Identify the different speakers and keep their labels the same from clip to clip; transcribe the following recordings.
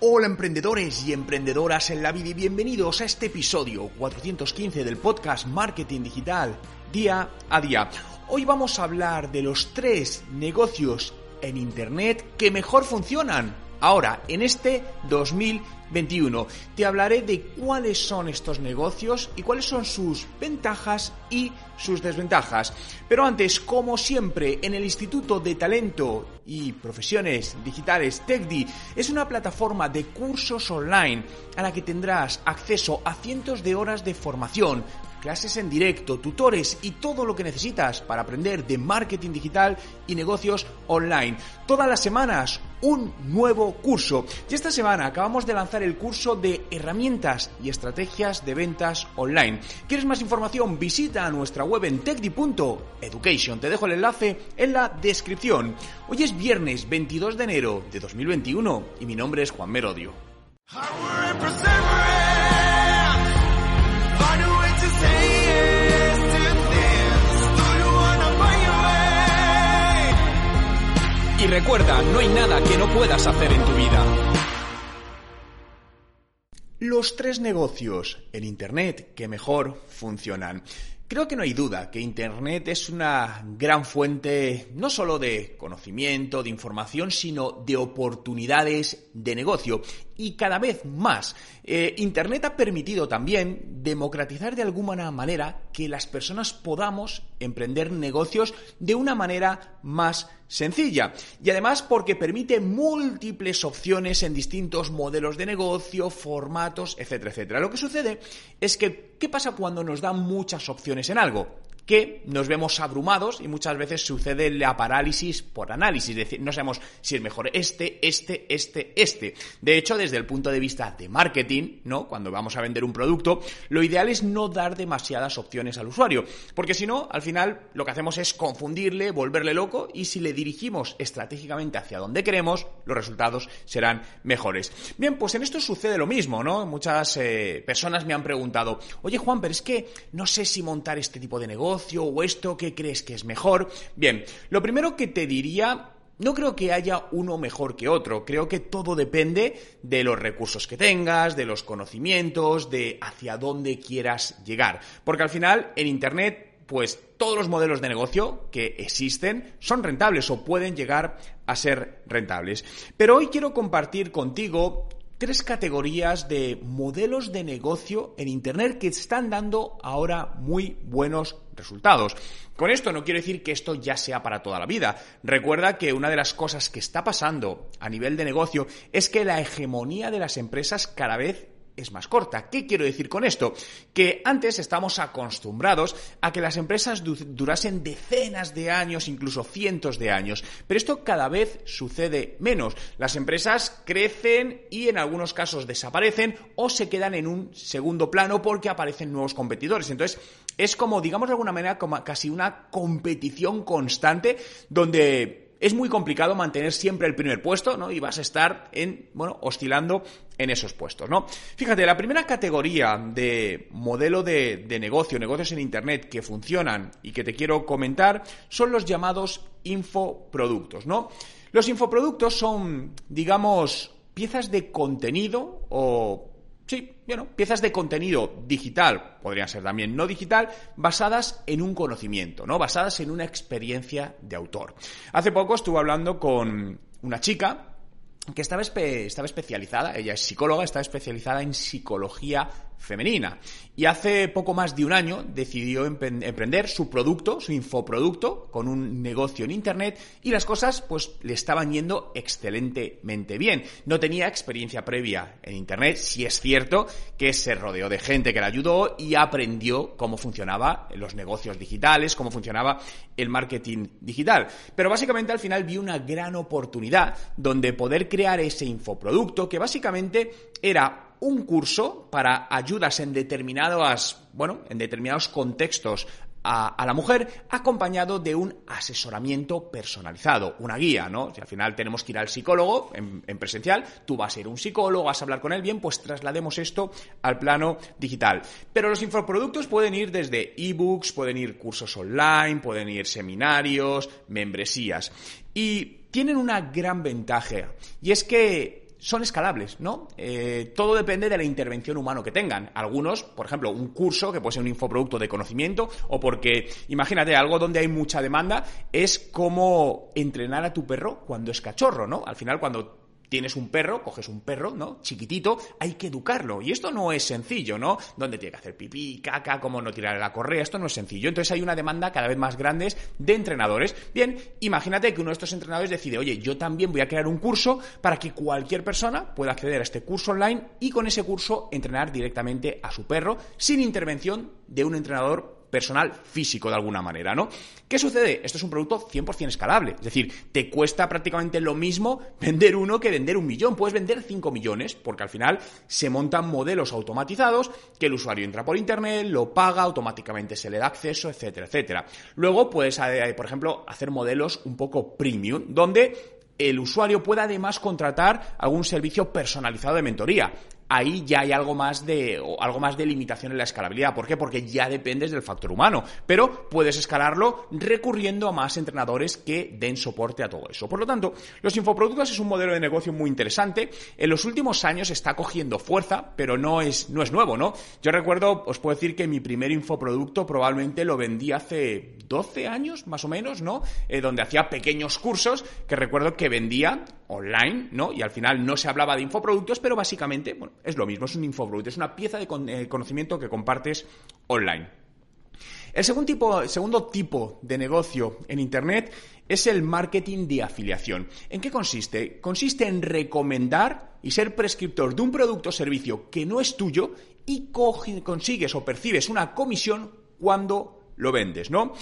Speaker 1: Hola emprendedores y emprendedoras en la vida y bienvenidos a este episodio 415 del podcast Marketing Digital día a día. Hoy vamos a hablar de los tres negocios en Internet que mejor funcionan ahora, en este 2021. Te hablaré de cuáles son estos negocios y cuáles son sus ventajas y sus desventajas. Pero antes, como siempre, en el Instituto de Talento y Profesiones Digitales TechDi es una plataforma de cursos online a la que tendrás acceso a cientos de horas de formación clases en directo, tutores y todo lo que necesitas para aprender de marketing digital y negocios online. Todas las semanas un nuevo curso. Y esta semana acabamos de lanzar el curso de herramientas y estrategias de ventas online. ¿Quieres más información? Visita nuestra web en techdi.education. Te dejo el enlace en la descripción. Hoy es viernes 22 de enero de 2021 y mi nombre es Juan Merodio. Y recuerda, no hay nada que no puedas hacer en tu vida. Los tres negocios en Internet que mejor funcionan. Creo que no hay duda que Internet es una gran fuente no solo de conocimiento, de información, sino de oportunidades de negocio. Y cada vez más, eh, Internet ha permitido también democratizar de alguna manera que las personas podamos emprender negocios de una manera más sencilla. Y además porque permite múltiples opciones en distintos modelos de negocio, formatos, etcétera, etcétera. Lo que sucede es que, ¿qué pasa cuando nos dan muchas opciones en algo? Que nos vemos abrumados y muchas veces sucede la parálisis por análisis, es decir, no sabemos si es mejor este, este, este, este. De hecho, desde el punto de vista de marketing, ¿no? Cuando vamos a vender un producto, lo ideal es no dar demasiadas opciones al usuario, porque si no, al final lo que hacemos es confundirle, volverle loco y si le dirigimos estratégicamente hacia donde queremos, los resultados serán mejores. Bien, pues en esto sucede lo mismo, ¿no? Muchas eh, personas me han preguntado, oye Juan, pero es que no sé si montar este tipo de negocio, o esto que crees que es mejor? Bien, lo primero que te diría no creo que haya uno mejor que otro, creo que todo depende de los recursos que tengas, de los conocimientos, de hacia dónde quieras llegar. Porque al final en Internet, pues todos los modelos de negocio que existen son rentables o pueden llegar a ser rentables. Pero hoy quiero compartir contigo tres categorías de modelos de negocio en Internet que están dando ahora muy buenos resultados. Con esto no quiero decir que esto ya sea para toda la vida. Recuerda que una de las cosas que está pasando a nivel de negocio es que la hegemonía de las empresas cada vez es más corta. ¿Qué quiero decir con esto? Que antes estamos acostumbrados a que las empresas durasen decenas de años, incluso cientos de años, pero esto cada vez sucede menos. Las empresas crecen y en algunos casos desaparecen o se quedan en un segundo plano porque aparecen nuevos competidores. Entonces, es como, digamos de alguna manera, como casi una competición constante donde es muy complicado mantener siempre el primer puesto, ¿no? Y vas a estar en, bueno, oscilando en esos puestos, ¿no? Fíjate, la primera categoría de modelo de, de negocio, negocios en Internet que funcionan y que te quiero comentar son los llamados infoproductos, ¿no? Los infoproductos son, digamos, piezas de contenido o Sí, bueno, piezas de contenido digital, podrían ser también no digital, basadas en un conocimiento, ¿no? Basadas en una experiencia de autor. Hace poco estuve hablando con una chica que estaba, estaba especializada, ella es psicóloga, estaba especializada en psicología femenina. Y hace poco más de un año decidió emprender su producto, su infoproducto, con un negocio en Internet y las cosas pues le estaban yendo excelentemente bien. No tenía experiencia previa en Internet, si es cierto que se rodeó de gente que la ayudó y aprendió cómo funcionaba los negocios digitales, cómo funcionaba el marketing digital. Pero básicamente al final vi una gran oportunidad donde poder crear ese infoproducto que básicamente era un curso para ayudas en determinados, bueno, en determinados contextos a, la mujer acompañado de un asesoramiento personalizado, una guía, ¿no? Si al final tenemos que ir al psicólogo en, en, presencial, tú vas a ir a un psicólogo, vas a hablar con él, bien, pues traslademos esto al plano digital. Pero los infoproductos pueden ir desde ebooks, pueden ir cursos online, pueden ir seminarios, membresías. Y tienen una gran ventaja, y es que son escalables, ¿no? Eh, todo depende de la intervención humana que tengan. Algunos, por ejemplo, un curso que puede ser un infoproducto de conocimiento o porque, imagínate, algo donde hay mucha demanda es cómo entrenar a tu perro cuando es cachorro, ¿no? Al final, cuando tienes un perro, coges un perro, ¿no? Chiquitito, hay que educarlo. Y esto no es sencillo, ¿no? Donde tiene que hacer pipí, caca, cómo no tirar la correa, esto no es sencillo. Entonces hay una demanda cada vez más grande de entrenadores. Bien, imagínate que uno de estos entrenadores decide, oye, yo también voy a crear un curso para que cualquier persona pueda acceder a este curso online y con ese curso entrenar directamente a su perro sin intervención de un entrenador personal físico de alguna manera, ¿no? ¿Qué sucede? Esto es un producto 100% escalable, es decir, te cuesta prácticamente lo mismo vender uno que vender un millón, puedes vender 5 millones, porque al final se montan modelos automatizados que el usuario entra por internet, lo paga, automáticamente se le da acceso, etcétera, etcétera. Luego puedes, eh, por ejemplo, hacer modelos un poco premium, donde el usuario pueda además contratar algún servicio personalizado de mentoría ahí ya hay algo más de algo más de limitación en la escalabilidad. ¿Por qué? Porque ya dependes del factor humano, pero puedes escalarlo recurriendo a más entrenadores que den soporte a todo eso. Por lo tanto, los infoproductos es un modelo de negocio muy interesante. En los últimos años está cogiendo fuerza, pero no es no es nuevo, ¿no? Yo recuerdo, os puedo decir que mi primer infoproducto probablemente lo vendí hace 12 años, más o menos, ¿no? Eh, donde hacía pequeños cursos que recuerdo que vendía online, ¿no? Y al final no se hablaba de infoproductos, pero básicamente, bueno, es lo mismo, es un infoproducto, es una pieza de eh, conocimiento que compartes online. El segundo tipo, segundo tipo de negocio en Internet es el marketing de afiliación. ¿En qué consiste? Consiste en recomendar y ser prescriptor de un producto o servicio que no es tuyo y consigues o percibes una comisión cuando lo vendes, ¿no?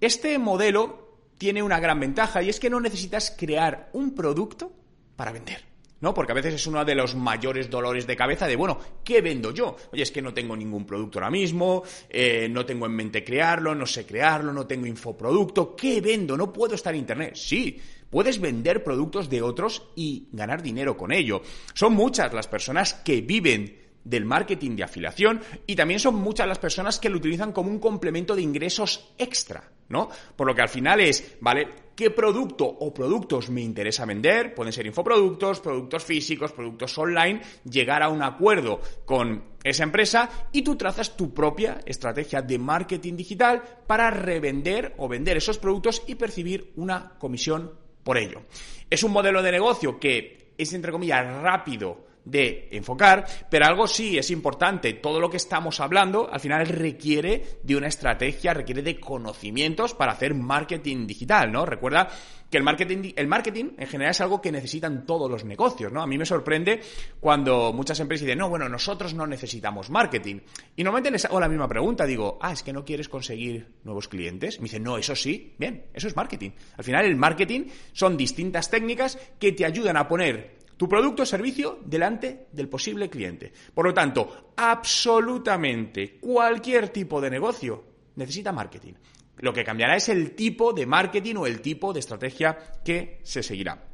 Speaker 1: Este modelo tiene una gran ventaja y es que no necesitas crear un producto para vender. ¿no? Porque a veces es uno de los mayores dolores de cabeza de, bueno, ¿qué vendo yo? Oye, es que no tengo ningún producto ahora mismo, eh, no tengo en mente crearlo, no sé crearlo, no tengo infoproducto, ¿qué vendo? No puedo estar en Internet. Sí, puedes vender productos de otros y ganar dinero con ello. Son muchas las personas que viven del marketing de afiliación y también son muchas las personas que lo utilizan como un complemento de ingresos extra, ¿no? Por lo que al final es, ¿vale? ¿Qué producto o productos me interesa vender? Pueden ser infoproductos, productos físicos, productos online, llegar a un acuerdo con esa empresa y tú trazas tu propia estrategia de marketing digital para revender o vender esos productos y percibir una comisión por ello. Es un modelo de negocio que es, entre comillas, rápido, de enfocar, pero algo sí es importante, todo lo que estamos hablando al final requiere de una estrategia, requiere de conocimientos para hacer marketing digital, ¿no? Recuerda que el marketing, el marketing en general es algo que necesitan todos los negocios, ¿no? A mí me sorprende cuando muchas empresas dicen, no, bueno, nosotros no necesitamos marketing. Y normalmente les hago la misma pregunta, digo, ah, es que no quieres conseguir nuevos clientes. Me dicen, no, eso sí, bien, eso es marketing. Al final el marketing son distintas técnicas que te ayudan a poner tu producto o servicio delante del posible cliente. Por lo tanto, absolutamente cualquier tipo de negocio necesita marketing. Lo que cambiará es el tipo de marketing o el tipo de estrategia que se seguirá.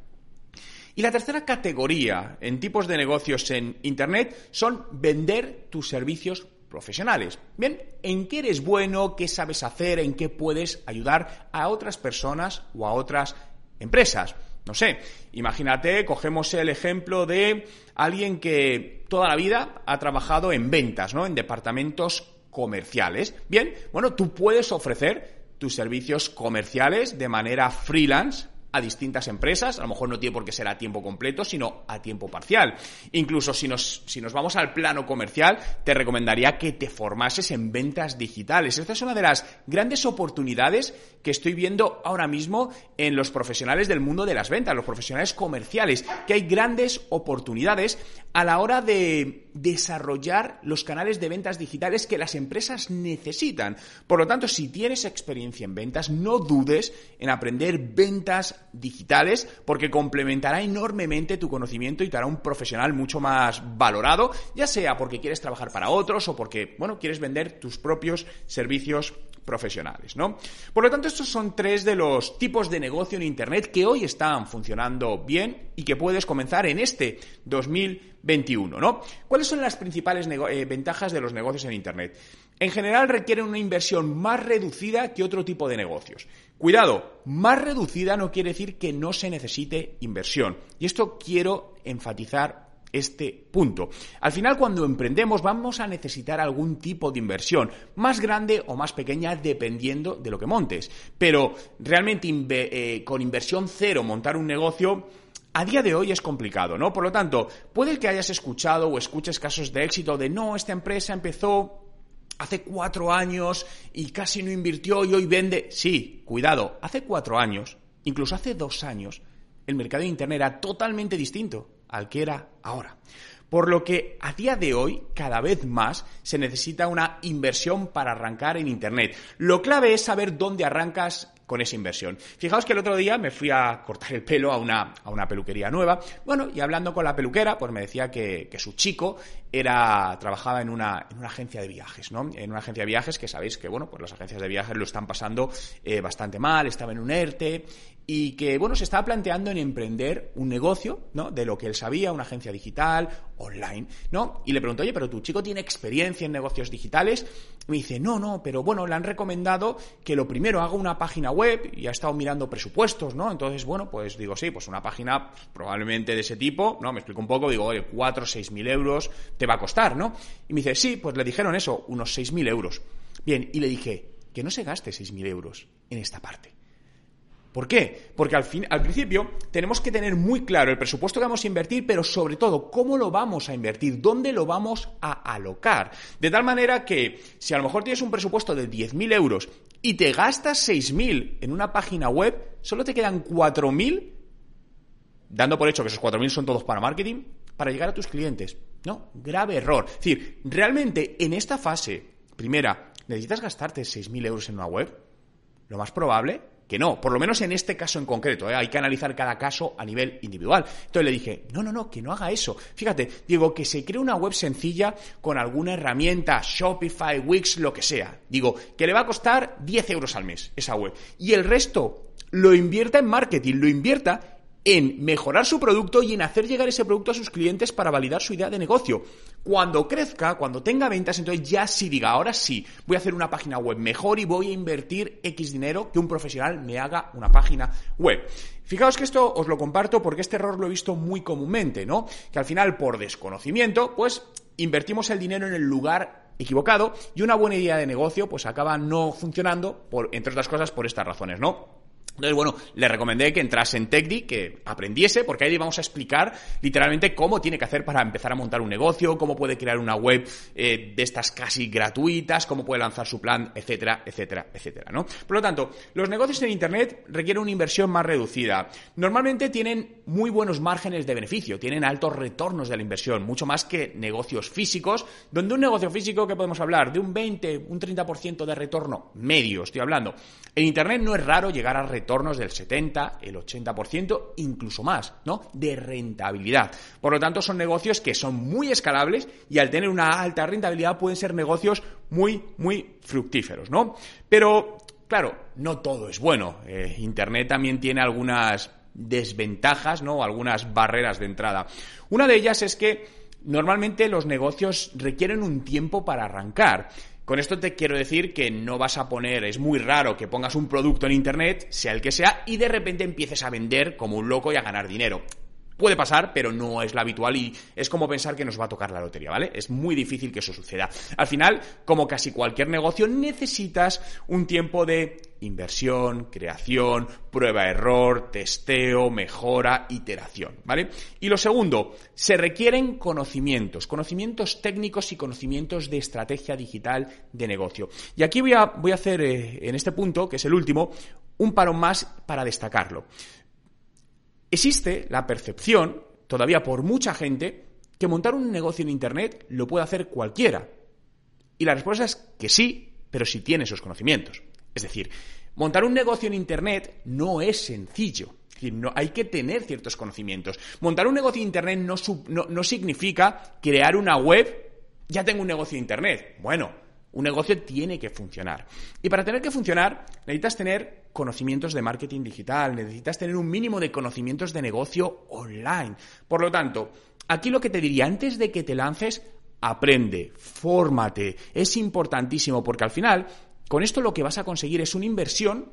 Speaker 1: Y la tercera categoría en tipos de negocios en Internet son vender tus servicios profesionales. Bien, ¿en qué eres bueno? ¿Qué sabes hacer? ¿En qué puedes ayudar a otras personas o a otras empresas? No sé, imagínate, cogemos el ejemplo de alguien que toda la vida ha trabajado en ventas, ¿no? En departamentos comerciales. Bien, bueno, tú puedes ofrecer tus servicios comerciales de manera freelance a distintas empresas, a lo mejor no tiene por qué ser a tiempo completo, sino a tiempo parcial. Incluso si nos, si nos vamos al plano comercial, te recomendaría que te formases en ventas digitales. Esta es una de las grandes oportunidades que estoy viendo ahora mismo en los profesionales del mundo de las ventas, los profesionales comerciales, que hay grandes oportunidades a la hora de desarrollar los canales de ventas digitales que las empresas necesitan. Por lo tanto, si tienes experiencia en ventas, no dudes en aprender ventas digitales porque complementará enormemente tu conocimiento y te hará un profesional mucho más valorado, ya sea porque quieres trabajar para otros o porque, bueno, quieres vender tus propios servicios profesionales, ¿no? Por lo tanto, estos son tres de los tipos de negocio en Internet que hoy están funcionando bien y que puedes comenzar en este 2021, ¿no? ¿Cuáles son las principales eh, ventajas de los negocios en Internet? En general requieren una inversión más reducida que otro tipo de negocios. Cuidado, más reducida no quiere decir que no se necesite inversión. Y esto quiero enfatizar este punto. Al final, cuando emprendemos, vamos a necesitar algún tipo de inversión, más grande o más pequeña, dependiendo de lo que montes. Pero realmente eh, con inversión cero montar un negocio a día de hoy es complicado, ¿no? Por lo tanto, puede que hayas escuchado o escuches casos de éxito de no, esta empresa empezó hace cuatro años y casi no invirtió y hoy vende. Sí, cuidado, hace cuatro años, incluso hace dos años, el mercado de Internet era totalmente distinto al que era ahora. Por lo que a día de hoy, cada vez más, se necesita una inversión para arrancar en Internet. Lo clave es saber dónde arrancas con esa inversión. Fijaos que el otro día me fui a cortar el pelo a una, a una peluquería nueva. Bueno, y hablando con la peluquera, pues me decía que, su chico era, trabajaba en una, en una agencia de viajes, ¿no? En una agencia de viajes que sabéis que, bueno, pues las agencias de viajes lo están pasando eh, bastante mal, estaba en un ERTE y que, bueno, se estaba planteando en emprender un negocio, ¿no? De lo que él sabía, una agencia digital, online, ¿no? Y le pregunto, oye, pero tu chico tiene experiencia en negocios digitales. Y me dice, no, no, pero bueno, le han recomendado que lo primero haga una página web y ha estado mirando presupuestos, ¿no? Entonces, bueno, pues digo, sí, pues una página probablemente de ese tipo, ¿no? Me explico un poco, digo, oye, 4 o 6 mil euros te va a costar, ¿no? Y me dice, sí, pues le dijeron eso, unos 6 mil euros. Bien, y le dije, que no se gaste 6 mil euros en esta parte ¿Por qué? Porque al, fin, al principio tenemos que tener muy claro el presupuesto que vamos a invertir, pero sobre todo cómo lo vamos a invertir, dónde lo vamos a alocar. De tal manera que si a lo mejor tienes un presupuesto de 10.000 euros y te gastas 6.000 en una página web, solo te quedan 4.000, dando por hecho que esos 4.000 son todos para marketing, para llegar a tus clientes. No, grave error. Es decir, realmente en esta fase, primera, ¿necesitas gastarte 6.000 euros en una web? Lo más probable que no, por lo menos en este caso en concreto, ¿eh? hay que analizar cada caso a nivel individual. Entonces le dije, no, no, no, que no haga eso. Fíjate, digo, que se cree una web sencilla con alguna herramienta, Shopify, Wix, lo que sea. Digo, que le va a costar 10 euros al mes esa web. Y el resto lo invierta en marketing, lo invierta en mejorar su producto y en hacer llegar ese producto a sus clientes para validar su idea de negocio. Cuando crezca, cuando tenga ventas, entonces ya sí diga, ahora sí, voy a hacer una página web mejor y voy a invertir X dinero que un profesional me haga una página web. Fijaos que esto os lo comparto porque este error lo he visto muy comúnmente, ¿no? Que al final, por desconocimiento, pues invertimos el dinero en el lugar equivocado y una buena idea de negocio pues acaba no funcionando por, entre otras cosas, por estas razones, ¿no? Entonces, bueno, le recomendé que entrase en TechDi, que aprendiese, porque ahí le vamos a explicar literalmente cómo tiene que hacer para empezar a montar un negocio, cómo puede crear una web eh, de estas casi gratuitas, cómo puede lanzar su plan, etcétera, etcétera, etcétera, ¿no? Por lo tanto, los negocios en Internet requieren una inversión más reducida. Normalmente tienen muy buenos márgenes de beneficio, tienen altos retornos de la inversión, mucho más que negocios físicos, donde un negocio físico, que podemos hablar? De un 20, un 30% de retorno medio, estoy hablando. En Internet no es raro llegar a retornos del 70, el 80%, incluso más, ¿no? De rentabilidad. Por lo tanto, son negocios que son muy escalables y al tener una alta rentabilidad pueden ser negocios muy, muy fructíferos, ¿no? Pero, claro, no todo es bueno. Eh, Internet también tiene algunas desventajas, ¿no? Algunas barreras de entrada. Una de ellas es que normalmente los negocios requieren un tiempo para arrancar. Con esto te quiero decir que no vas a poner, es muy raro que pongas un producto en Internet, sea el que sea, y de repente empieces a vender como un loco y a ganar dinero. Puede pasar, pero no es la habitual y es como pensar que nos va a tocar la lotería, ¿vale? Es muy difícil que eso suceda. Al final, como casi cualquier negocio, necesitas un tiempo de inversión, creación, prueba error, testeo, mejora, iteración, ¿vale? Y lo segundo, se requieren conocimientos, conocimientos técnicos y conocimientos de estrategia digital de negocio. Y aquí voy a, voy a hacer eh, en este punto, que es el último, un paro más para destacarlo. Existe la percepción, todavía por mucha gente, que montar un negocio en Internet lo puede hacer cualquiera. Y la respuesta es que sí, pero si tiene esos conocimientos. Es decir, montar un negocio en Internet no es sencillo. no, hay que tener ciertos conocimientos. Montar un negocio en Internet no, no significa crear una web, ya tengo un negocio en Internet. Bueno, un negocio tiene que funcionar. Y para tener que funcionar, necesitas tener conocimientos de marketing digital, necesitas tener un mínimo de conocimientos de negocio online. Por lo tanto, aquí lo que te diría, antes de que te lances, aprende, fórmate. Es importantísimo porque al final, con esto lo que vas a conseguir es una inversión,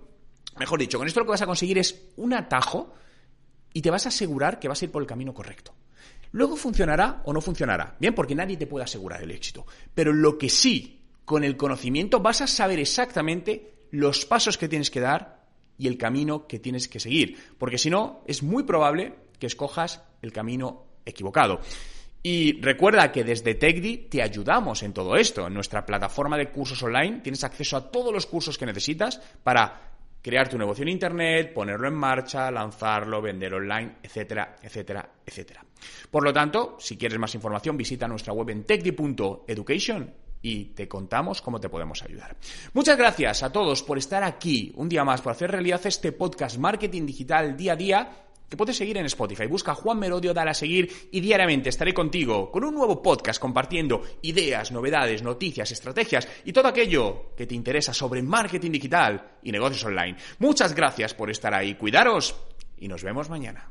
Speaker 1: mejor dicho, con esto lo que vas a conseguir es un atajo y te vas a asegurar que vas a ir por el camino correcto. Luego funcionará o no funcionará. Bien, porque nadie te puede asegurar el éxito. Pero lo que sí con el conocimiento vas a saber exactamente los pasos que tienes que dar y el camino que tienes que seguir, porque si no, es muy probable que escojas el camino equivocado. Y recuerda que desde TechDi te ayudamos en todo esto. En nuestra plataforma de cursos online tienes acceso a todos los cursos que necesitas para crear tu negocio en Internet, ponerlo en marcha, lanzarlo, vender online, etcétera, etcétera, etcétera. Por lo tanto, si quieres más información, visita nuestra web en techdi.education y te contamos cómo te podemos ayudar. Muchas gracias a todos por estar aquí un día más, por hacer realidad este podcast Marketing Digital día a día que puedes seguir en Spotify. Busca Juan Merodio, dale a seguir y diariamente estaré contigo con un nuevo podcast compartiendo ideas, novedades, noticias, estrategias y todo aquello que te interesa sobre marketing digital y negocios online. Muchas gracias por estar ahí. Cuidaros y nos vemos mañana.